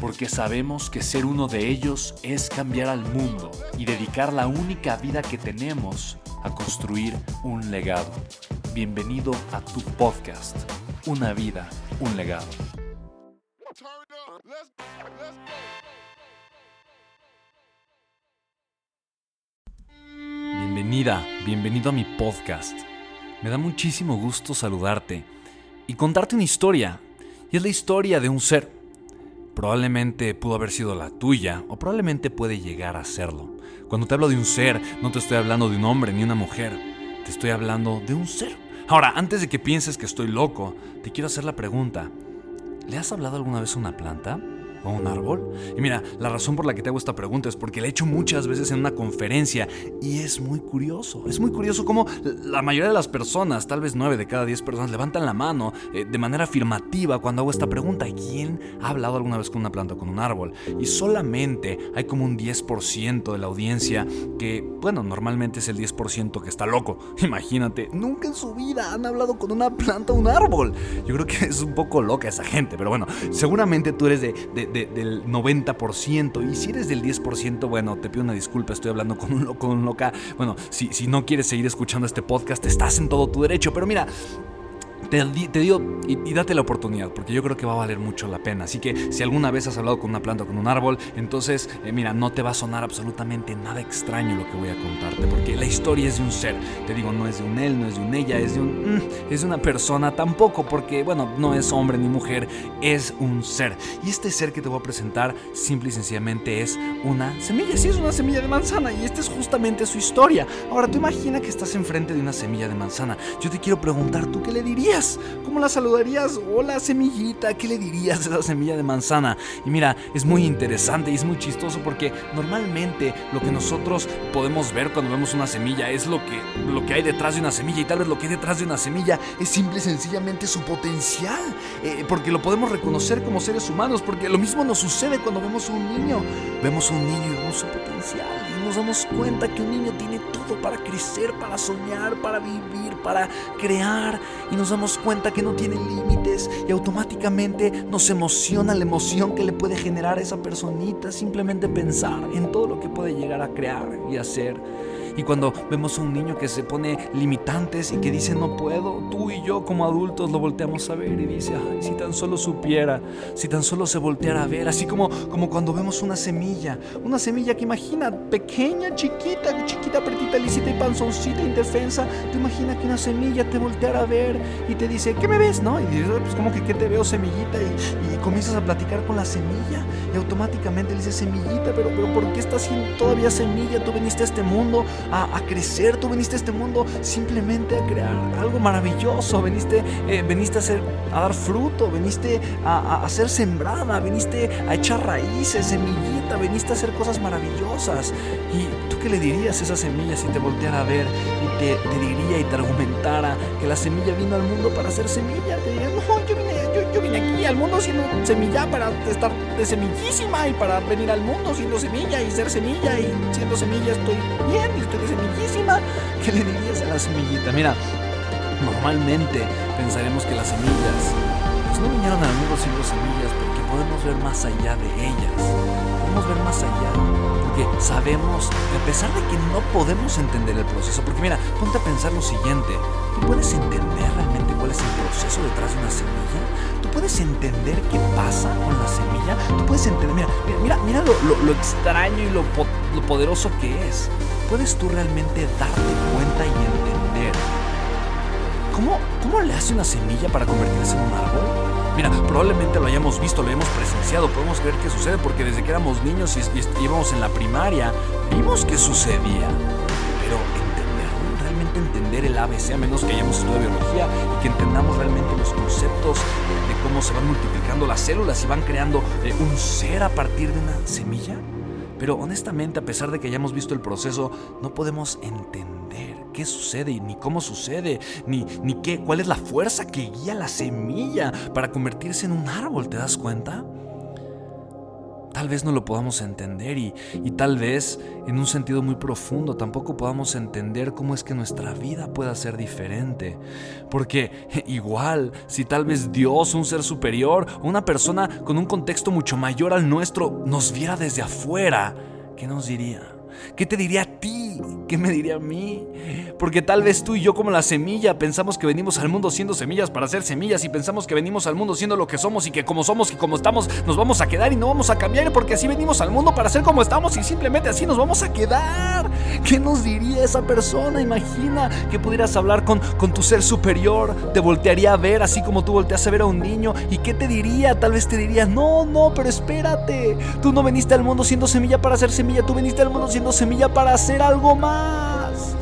porque sabemos que ser uno de ellos es cambiar al mundo y dedicar la única vida que tenemos a construir un legado. Bienvenido a tu podcast, Una vida, un legado. Bienvenida, bienvenido a mi podcast. Me da muchísimo gusto saludarte y contarte una historia. Y es la historia de un ser Probablemente pudo haber sido la tuya o probablemente puede llegar a serlo. Cuando te hablo de un ser, no te estoy hablando de un hombre ni una mujer, te estoy hablando de un ser. Ahora, antes de que pienses que estoy loco, te quiero hacer la pregunta. ¿Le has hablado alguna vez a una planta? Un árbol? Y mira, la razón por la que te hago esta pregunta es porque la he hecho muchas veces en una conferencia y es muy curioso. Es muy curioso cómo la mayoría de las personas, tal vez nueve de cada diez personas, levantan la mano eh, de manera afirmativa cuando hago esta pregunta. ¿Quién ha hablado alguna vez con una planta o con un árbol? Y solamente hay como un 10% de la audiencia que, bueno, normalmente es el 10% que está loco. Imagínate, nunca en su vida han hablado con una planta o un árbol. Yo creo que es un poco loca esa gente, pero bueno, seguramente tú eres de del 90%. Y si eres del 10%, bueno, te pido una disculpa, estoy hablando con un loco, un loca. Bueno, si, si no quieres seguir escuchando este podcast, estás en todo tu derecho. Pero mira, te, digo y, date la oportunidad, porque yo creo que va a valer mucho la pena. Así que si alguna vez has hablado con una planta o con un árbol, entonces, eh, mira, no te va a sonar absolutamente nada extraño lo que voy a contarte, porque la historia es de un ser. Te digo, no es de un él, no es de un ella, es de un. Mm, es de una persona tampoco, porque, bueno, no es hombre ni mujer, es un ser. Y este ser que te voy a presentar, simple y sencillamente es una semilla. Sí, es una semilla de manzana, y esta es justamente su historia. Ahora, tú imagina que estás enfrente de una semilla de manzana. Yo te quiero preguntar, ¿tú qué le dirías? ¿Cómo la saludarías? Hola semillita, ¿qué le dirías a esa semilla de manzana? Y mira, es muy interesante y es muy chistoso porque normalmente lo que nosotros podemos ver cuando vemos una semilla es lo que, lo que hay detrás de una semilla y tal vez lo que hay detrás de una semilla es simple y sencillamente su potencial, eh, porque lo podemos reconocer como seres humanos, porque lo mismo nos sucede cuando vemos a un niño, vemos a un niño y vemos su potencial nos damos cuenta que un niño tiene todo para crecer, para soñar, para vivir, para crear y nos damos cuenta que no tiene límites y automáticamente nos emociona la emoción que le puede generar a esa personita simplemente pensar en todo lo que puede llegar a crear y hacer. Y cuando vemos a un niño que se pone limitantes y que dice no puedo, tú y yo como adultos lo volteamos a ver y dice, ay, si tan solo supiera, si tan solo se volteara a ver, así como, como cuando vemos una semilla, una semilla que imagina pequeña, chiquita, chiquita, pretita, lisita y panzoncita, indefensa, te imagina que una semilla te volteara a ver y te dice, ¿qué me ves? ¿No? Y dices, pues como que ¿qué te veo semillita? Y, y, comienzas a platicar con la semilla y automáticamente le dices, semillita, pero, pero ¿por qué estás todavía semilla? Tú viniste a este mundo a, crecer, tú viniste a este mundo simplemente a crear algo maravilloso, viniste, eh, a, hacer, a dar fruto, viniste a, a, ser sembrada, viniste a echar raíces, semillita, viniste a hacer cosas maravillosas. ¿Y tú qué le dirías a esa semilla si te volteara a ver y te, diría y te argumentara que la semilla vino al mundo para ser semilla? Te diría, no, yo vine, yo, yo vine aquí al mundo siendo semilla para estar de semillísima y para venir al mundo siendo semilla y ser semilla y siendo semilla estoy bien y estoy de semillísima. ¿Qué le dirías a la semillita? Mira, normalmente pensaremos que las semillas pues no vinieron al mundo siendo semillas porque podemos ver más allá de ellas. Podemos ver más allá porque sabemos que a pesar de que no podemos entender el proceso, porque mira, ponte a pensar lo siguiente, ¿tú puedes entender realmente cuál es el proceso detrás de una semilla? ¿Tú puedes entender qué pasa con la semilla? ¿Tú puedes entender, mira, mira, mira lo, extraño y lo, lo poderoso que es. ¿Puedes tú realmente darte cuenta y entender cómo, cómo le hace una semilla para convertirse en un árbol? Mira, probablemente lo hayamos visto, lo hayamos presenciado, podemos creer que sucede porque desde que éramos niños y, y íbamos en la primaria, vimos que sucedía. Entender, el ABC, a menos que hayamos estudiado biología y que entendamos realmente los conceptos de cómo se van multiplicando las células y van creando eh, un ser a partir de una semilla. Pero honestamente, a pesar de que hayamos visto el proceso, no podemos entender qué sucede, ni cómo sucede, ni, ni qué, cuál es la fuerza que guía la semilla para convertirse en un árbol, ¿te das cuenta? Tal vez no lo podamos entender y, y, tal vez en un sentido muy profundo tampoco podamos entender cómo es que nuestra vida pueda ser diferente. Porque igual, si tal vez Dios, un ser superior, una persona con un contexto mucho mayor al nuestro, nos viera desde afuera, ¿qué nos diría? ¿Qué te diría a ti? ¿Qué me diría a mí? Porque tal vez tú y yo como la semilla pensamos que venimos al mundo siendo semillas para ser semillas y pensamos que venimos al mundo siendo lo que somos y que como somos y como estamos nos vamos a quedar y no vamos a cambiar porque así venimos al mundo para ser como estamos y simplemente así nos vamos a quedar. ¿Qué nos diría esa persona? Imagina que pudieras hablar con, con tu ser superior, te voltearía a ver así como tú volteas a ver a un niño y ¿qué te diría? Tal vez te diría, no, no, pero espérate, tú no veniste al mundo siendo semilla para ser semilla, tú veniste al mundo siendo semilla para hacer algo más.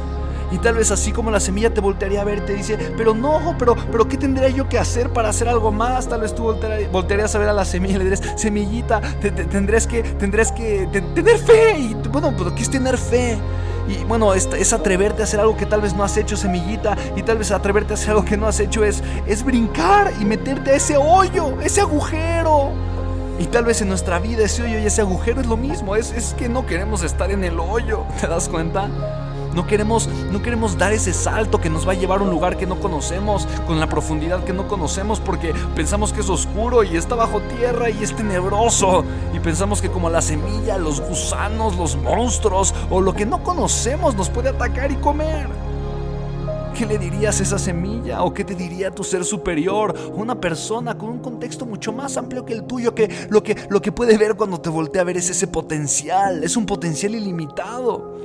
Y tal vez así como la semilla te voltearía a ver te dice, pero no, pero, pero ¿qué tendría yo que hacer para hacer algo más? Tal vez tú voltearías, a ver a la semilla y le dirías, semillita, tendrás que, tendrás que tener fe. Y bueno, pero ¿qué es tener fe? Y bueno, es, es, atreverte a hacer algo que tal vez no has hecho, semillita. Y tal vez atreverte a hacer algo que no has hecho es, es brincar y meterte a ese hoyo, ese agujero. Y tal vez en nuestra vida ese hoyo y ese agujero es lo mismo. Es, es que no queremos estar en el hoyo. ¿Te das cuenta? No queremos, no queremos dar ese salto que nos va a llevar a un lugar que no conocemos, con la profundidad que no conocemos, porque pensamos que es oscuro y está bajo tierra y es tenebroso. Y pensamos que como la semilla, los gusanos, los monstruos o lo que no conocemos nos puede atacar y comer. ¿Qué le dirías a esa semilla? ¿O qué te diría tu ser superior? Una persona con un contexto mucho más amplio que el tuyo, que lo que, lo que puede ver cuando te voltea a ver es ese potencial, es un potencial ilimitado.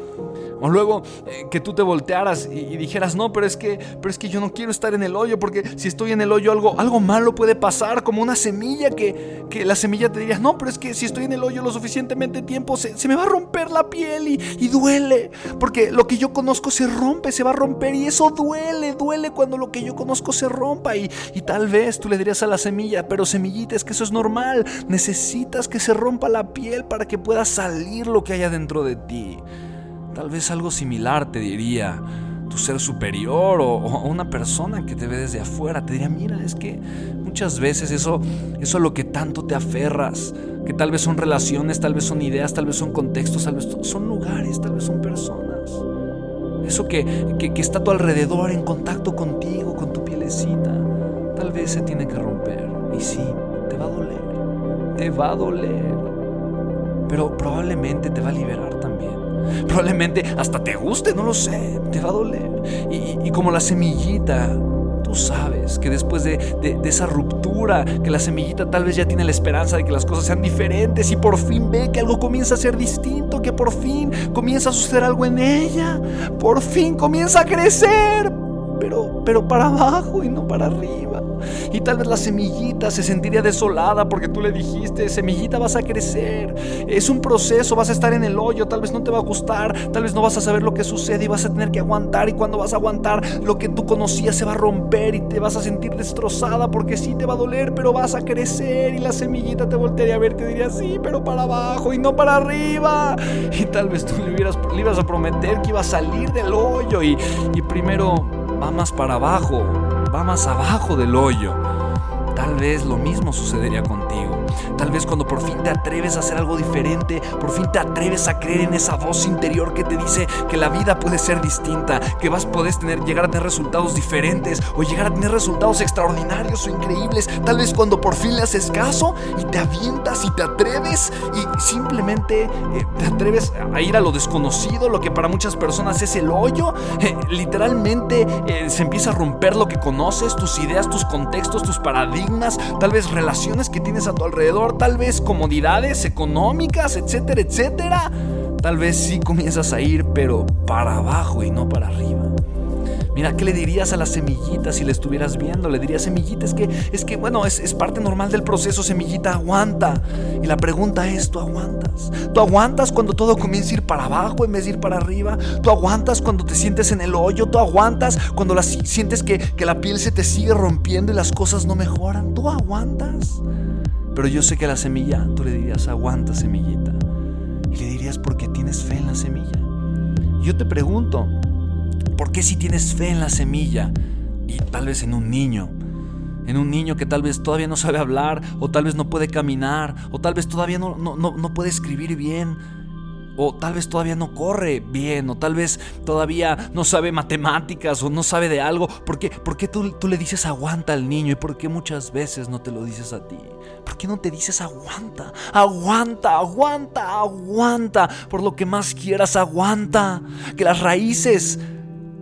O luego eh, que tú te voltearas y, dijeras, no, pero es, que, pero es que yo no quiero estar en el hoyo, porque si estoy en el hoyo algo, algo malo puede pasar, como una semilla que, que la semilla te diría, no, pero es que si estoy en el hoyo lo suficientemente tiempo, se, se me va a romper la piel y, y, duele, porque lo que yo conozco se rompe, se va a romper y eso duele, duele cuando lo que yo conozco se rompa y, y tal vez tú le dirías a la semilla, pero semillita, es que eso es normal, necesitas que se rompa la piel para que pueda salir lo que haya dentro de ti. Tal vez algo similar te diría tu ser superior o, una persona que te ve desde afuera. Te diría, mira, es que muchas veces eso, eso a lo que tanto te aferras, que tal vez son relaciones, tal vez son ideas, tal vez son contextos, tal vez son lugares, tal vez son personas. Eso que, que, que está a tu alrededor en contacto contigo, con tu pielecita, tal vez se tiene que romper. Y sí, te va a doler, te va a doler. Pero probablemente te va a liberar también. Probablemente hasta te guste, no lo sé, te va a doler. Y, como la semillita, tú sabes que después de, de, esa ruptura, que la semillita tal vez ya tiene la esperanza de que las cosas sean diferentes y por fin ve que algo comienza a ser distinto, que por fin comienza a suceder algo en ella, por fin comienza a crecer, pero, pero para abajo y no para arriba. Y tal vez la semillita se sentiría desolada porque tú le dijiste, semillita vas a crecer. Es un proceso, vas a estar en el hoyo, tal vez no te va a gustar, tal vez no vas a saber lo que sucede y vas a tener que aguantar. Y cuando vas a aguantar, lo que tú conocías se va a romper y te vas a sentir destrozada porque sí te va a doler, pero vas a crecer. Y la semillita te voltearía a ver, te diría, sí, pero para abajo y no para arriba. Y tal vez tú le, hubieras, le ibas a prometer que iba a salir del hoyo y, y primero va más para abajo va más abajo del hoyo. Tal vez lo mismo sucedería contigo. Tal vez cuando por fin te atreves a hacer algo diferente, por fin te atreves a creer en esa voz interior que te dice que la vida puede ser distinta, que vas puedes tener llegar a tener resultados diferentes o llegar a tener resultados extraordinarios o increíbles. Tal vez cuando por fin le haces caso y te avientas y te atreves y simplemente eh, te atreves a ir a lo desconocido, lo que para muchas personas es el hoyo, eh, literalmente eh, se empieza a romper lo que conoces, tus ideas, tus contextos, tus paradigmas, tal vez relaciones que tienes a tu alrededor tal vez comodidades económicas, etcétera, etcétera, tal vez sí comienzas a ir, pero para abajo y no para arriba. Mira, ¿qué le dirías a la semillita si la estuvieras viendo? Le dirías, semillita, es que, es que bueno, es, parte normal del proceso, semillita, aguanta. Y la pregunta es, ¿tú aguantas? ¿Tú aguantas cuando todo comienza a ir para abajo en vez de ir para arriba? ¿Tú aguantas cuando te sientes en el hoyo? ¿Tú aguantas cuando la, sientes que, que la piel se te sigue rompiendo y las cosas no mejoran? ¿Tú aguantas? Pero yo sé que a la semilla tú le dirías, aguanta semillita. Y le dirías porque tienes fe en la semilla. Yo te pregunto, ¿Por qué si tienes fe en la semilla y tal vez en un niño? En un niño que tal vez todavía no sabe hablar, o tal vez no puede caminar, o tal vez todavía no, no, no, puede escribir bien, o tal vez todavía no corre bien, o tal vez todavía no sabe matemáticas, o no sabe de algo. ¿Por qué, ¿Por qué tú, tú, le dices aguanta al niño y por qué muchas veces no te lo dices a ti? ¿Por qué no te dices aguanta? Aguanta, aguanta, aguanta. Por lo que más quieras, aguanta. Que las raíces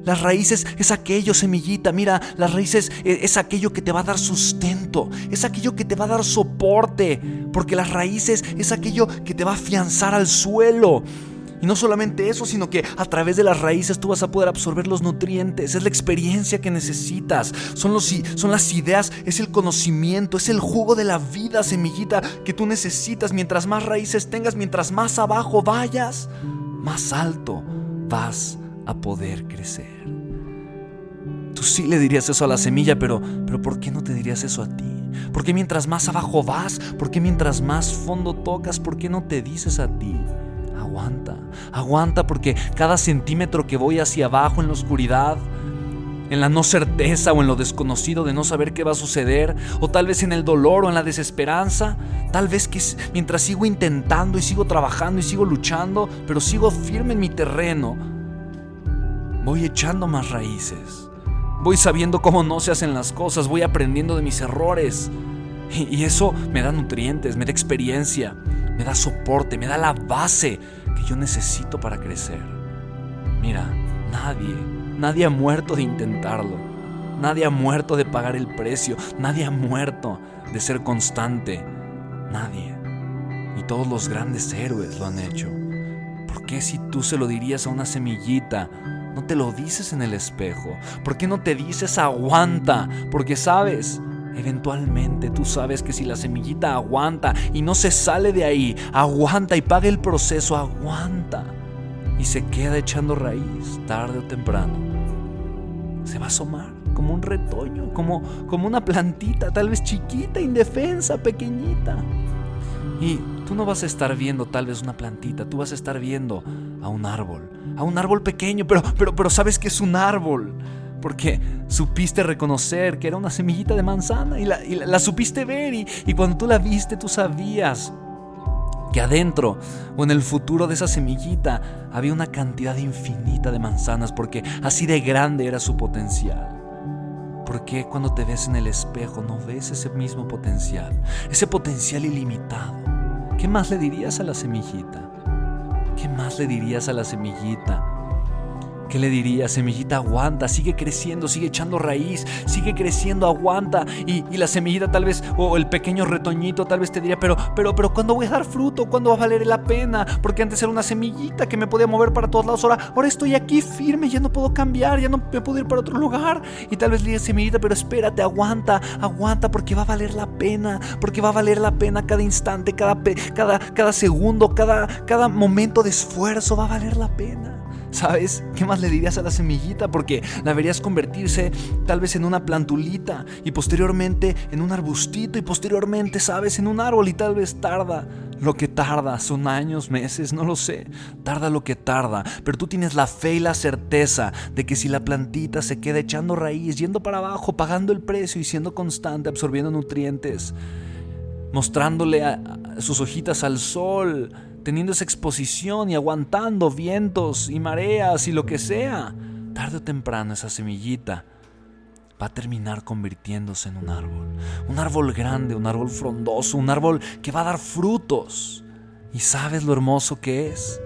las raíces es aquello, semillita. Mira, las raíces e, es aquello que te va a dar sustento. Es aquello que te va a dar soporte. Porque las raíces es aquello que te va a afianzar al suelo. Y no solamente eso, sino que a través de las raíces tú vas a poder absorber los nutrientes. Es la experiencia que necesitas. Son, los, son las ideas, es el conocimiento, es el jugo de la vida, semillita, que tú necesitas. Mientras más raíces tengas, mientras más abajo vayas, más alto vas a poder crecer. Tú sí le dirías eso a la semilla, pero, pero ¿por qué no te dirías eso a ti? ¿Por qué mientras más abajo vas? ¿Por qué mientras más fondo tocas? ¿Por qué no te dices a ti? Aguanta, aguanta porque cada centímetro que voy hacia abajo en la oscuridad, en la no certeza o en lo desconocido de no saber qué va a suceder, o tal vez en el dolor o en la desesperanza, tal vez que mientras sigo intentando y sigo trabajando y sigo luchando, pero sigo firme en mi terreno, voy echando más raíces. Voy sabiendo cómo no se hacen las cosas, voy aprendiendo de mis errores. Y, eso me da nutrientes, me da experiencia, me da soporte, me da la base que yo necesito para crecer. Mira, nadie, nadie ha muerto de intentarlo. Nadie ha muerto de pagar el precio. Nadie ha muerto de ser constante. Nadie. Y todos los grandes héroes lo han hecho. ¿Por qué si tú se lo dirías a una semillita no te lo dices en el espejo? ¿Por qué no te dices aguanta? Porque sabes, eventualmente tú sabes que si la semillita aguanta y no se sale de ahí, aguanta y paga el proceso, aguanta y se queda echando raíz tarde o temprano, se va a asomar como un retoño, como, como una plantita, tal vez chiquita, indefensa, pequeñita. Y tú no vas a estar viendo tal vez una plantita, tú vas a estar viendo a un árbol, a un árbol pequeño, pero, pero, pero sabes que es un árbol. Porque supiste reconocer que era una semillita de manzana y la, supiste ver y, y cuando tú la viste tú sabías que adentro o en el futuro de esa semillita había una cantidad infinita de manzanas porque así de grande era su potencial. ¿Por qué cuando te ves en el espejo no ves ese mismo potencial? Ese potencial ilimitado. ¿Qué más le dirías a la semillita? ¿Qué más le dirías a la semillita? ¿Qué le diría? Semillita, aguanta, sigue creciendo, sigue echando raíz, sigue creciendo, aguanta. Y, la semillita tal vez, o el pequeño retoñito tal vez te diría, pero, pero, pero, ¿cuándo voy a dar fruto? ¿Cuándo va a valer la pena? Porque antes era una semillita que me podía mover para todos lados. Ahora, ahora estoy aquí firme, ya no puedo cambiar, ya no me puedo ir para otro lugar. Y tal vez le diga, semillita, pero espérate, aguanta, aguanta, porque va a valer la pena, porque va a valer la pena cada instante, cada, cada, cada segundo, cada, cada momento de esfuerzo, va a valer la pena. ¿Sabes? ¿Qué más le dirías a la semillita? Porque la verías convertirse tal vez en una plantulita y posteriormente en un arbustito y posteriormente, ¿sabes? En un árbol y tal vez tarda lo que tarda, son años, meses, no lo sé. Tarda lo que tarda, pero tú tienes la fe y la certeza de que si la plantita se queda echando raíz, yendo para abajo, pagando el precio y siendo constante, absorbiendo nutrientes, mostrándole sus hojitas al sol, teniendo esa exposición y aguantando vientos y mareas y lo que sea, tarde o temprano esa semillita va a terminar convirtiéndose en un árbol. Un árbol grande, un árbol frondoso, un árbol que va a dar frutos. ¿Y sabes lo hermoso que es?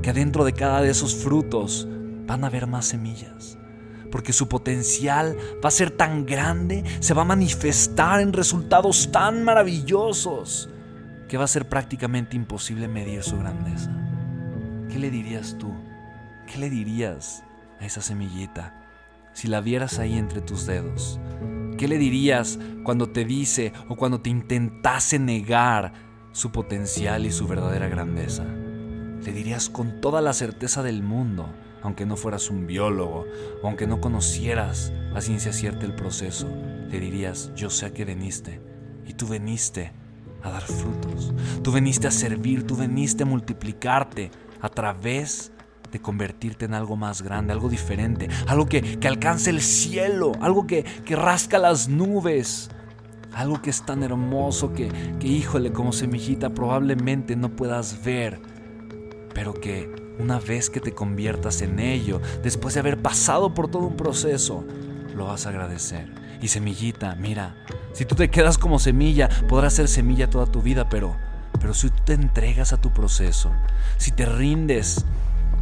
Que dentro de cada de esos frutos van a haber más semillas. Porque su potencial va a ser tan grande, se va a manifestar en resultados tan maravillosos que va a ser prácticamente imposible medir su grandeza. ¿Qué le dirías tú? ¿Qué le dirías a esa semillita si la vieras ahí entre tus dedos? ¿Qué le dirías cuando te dice o cuando te intentase negar su potencial y su verdadera grandeza? Le dirías con toda la certeza del mundo, aunque no fueras un biólogo o aunque no conocieras a ciencia cierta el proceso, le dirías, yo sé a qué veniste y tú veniste a dar frutos, tú veniste a servir, tú veniste a multiplicarte a través de convertirte en algo más grande, algo diferente, algo que, alcance el cielo, algo que, que rasca las nubes, algo que es tan hermoso que, que, híjole, como semillita probablemente no puedas ver, pero que una vez que te conviertas en ello, después de haber pasado por todo un proceso, lo vas a agradecer. Y semillita, mira, si tú te quedas como semilla, podrás ser semilla toda tu vida, pero, pero si tú te entregas a tu proceso, si te rindes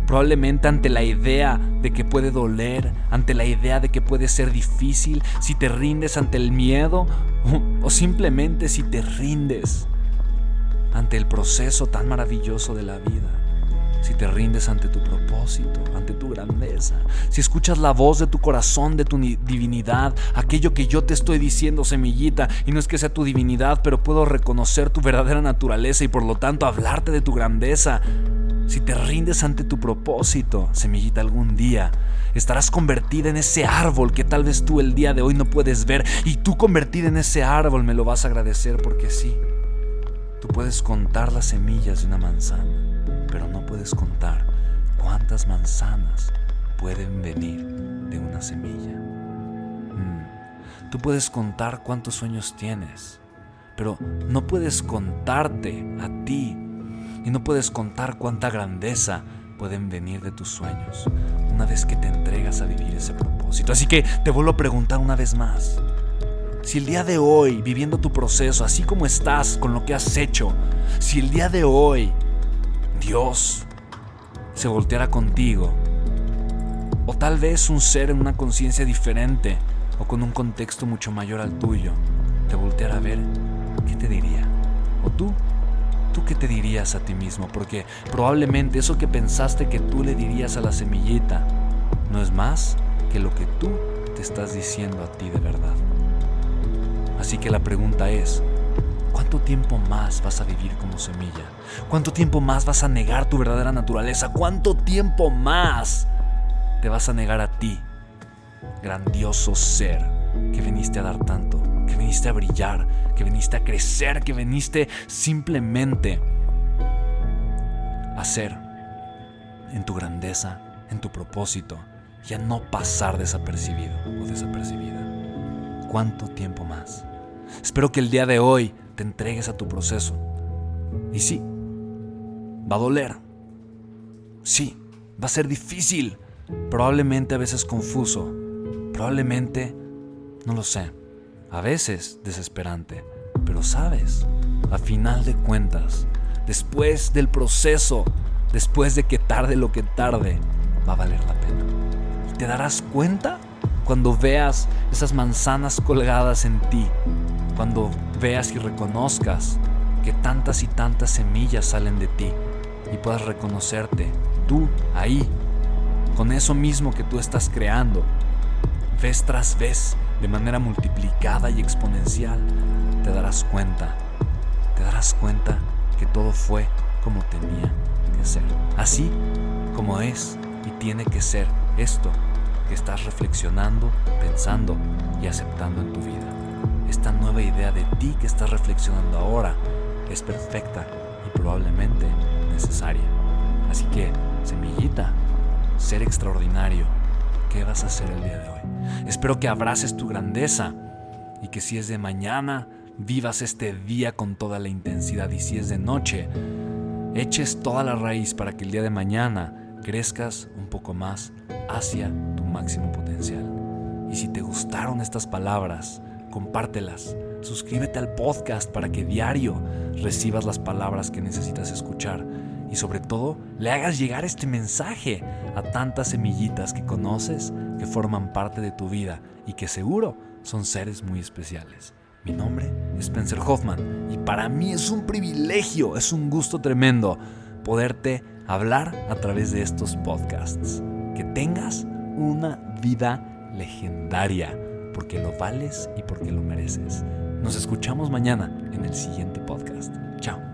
Probablemente ante la idea de que puede doler, ante la idea de que puede ser difícil, si te rindes ante el miedo o, simplemente si te rindes ante el proceso tan maravilloso de la vida si te rindes ante tu propósito, ante tu grandeza, si escuchas la voz de tu corazón, de tu divinidad, aquello que yo te estoy diciendo, semillita, y no es que sea tu divinidad, pero puedo reconocer tu verdadera naturaleza y por lo tanto hablarte de tu grandeza, si te rindes ante tu propósito, semillita, algún día estarás convertida en ese árbol que tal vez tú el día de hoy no puedes ver y tú convertida en ese árbol me lo vas a agradecer porque sí, tú puedes contar las semillas de una manzana, puedes contar cuántas manzanas pueden venir de una semilla. Mm, tú puedes contar cuántos sueños tienes, pero no puedes contarte a ti y no puedes contar cuánta grandeza pueden venir de tus sueños una vez que te entregas a vivir ese propósito. Así que te vuelvo a preguntar una vez más. Si el día de hoy, viviendo tu proceso, así como estás con lo que has hecho, si el día de hoy Dios se volteara contigo, o tal vez un ser en una conciencia diferente, o con un contexto mucho mayor al tuyo, te volteara a ver, ¿qué te diría? ¿O tú ¿tú qué te dirías a ti mismo? Porque probablemente eso que pensaste que tú le dirías a la semillita no es más que lo que tú te estás diciendo a ti de verdad. Así que la pregunta es, ¿cuánto tiempo más vas a vivir como semilla? ¿Cuánto tiempo más vas a negar tu verdadera naturaleza? ¿Cuánto tiempo más te vas a negar a ti, grandioso ser que viniste a dar tanto? que viniste a brillar, que viniste a crecer, que viniste simplemente a ser en tu grandeza, en tu propósito y a no pasar desapercibido o desapercibida. ¿Cuánto tiempo más? Espero que el día de hoy te entregues a tu proceso. Y sí, va a doler. Sí, va a ser difícil. Probablemente a veces confuso. Probablemente, no lo sé a veces desesperante, pero sabes, a final de cuentas, después del proceso, después de que tarde lo que tarde, va a valer la pena. Te darás cuenta cuando veas esas manzanas colgadas en ti, cuando veas y reconozcas que tantas y tantas semillas salen de ti y puedas reconocerte tú ahí, con eso mismo que tú estás creando, vez tras vez, de manera multiplicada y exponencial, te darás cuenta, te darás cuenta que todo fue como tenía que ser. Así como es y tiene que ser esto que estás reflexionando, pensando y aceptando en tu vida. Esta nueva idea de ti que estás reflexionando ahora es perfecta y probablemente necesaria. Así que, semillita, ser extraordinario, ¿qué vas a hacer el día de hoy? Espero que abraces tu grandeza y que si es de mañana, vivas este día con toda la intensidad y si es de noche, eches toda la raíz para que el día de mañana crezcas un poco más hacia tu máximo potencial. Y si te gustaron estas palabras, compártelas. Suscríbete al podcast para que diario recibas las palabras que necesitas escuchar y sobre todo le hagas llegar este mensaje a tantas semillitas que conoces que forman parte de tu vida y que seguro son seres muy especiales. Mi nombre es Spencer Hoffman y para mí es un privilegio, es un gusto tremendo poderte hablar a través de estos podcasts. Que tengas una vida legendaria, porque lo vales y porque lo mereces. Nos escuchamos mañana en el siguiente podcast. Chao.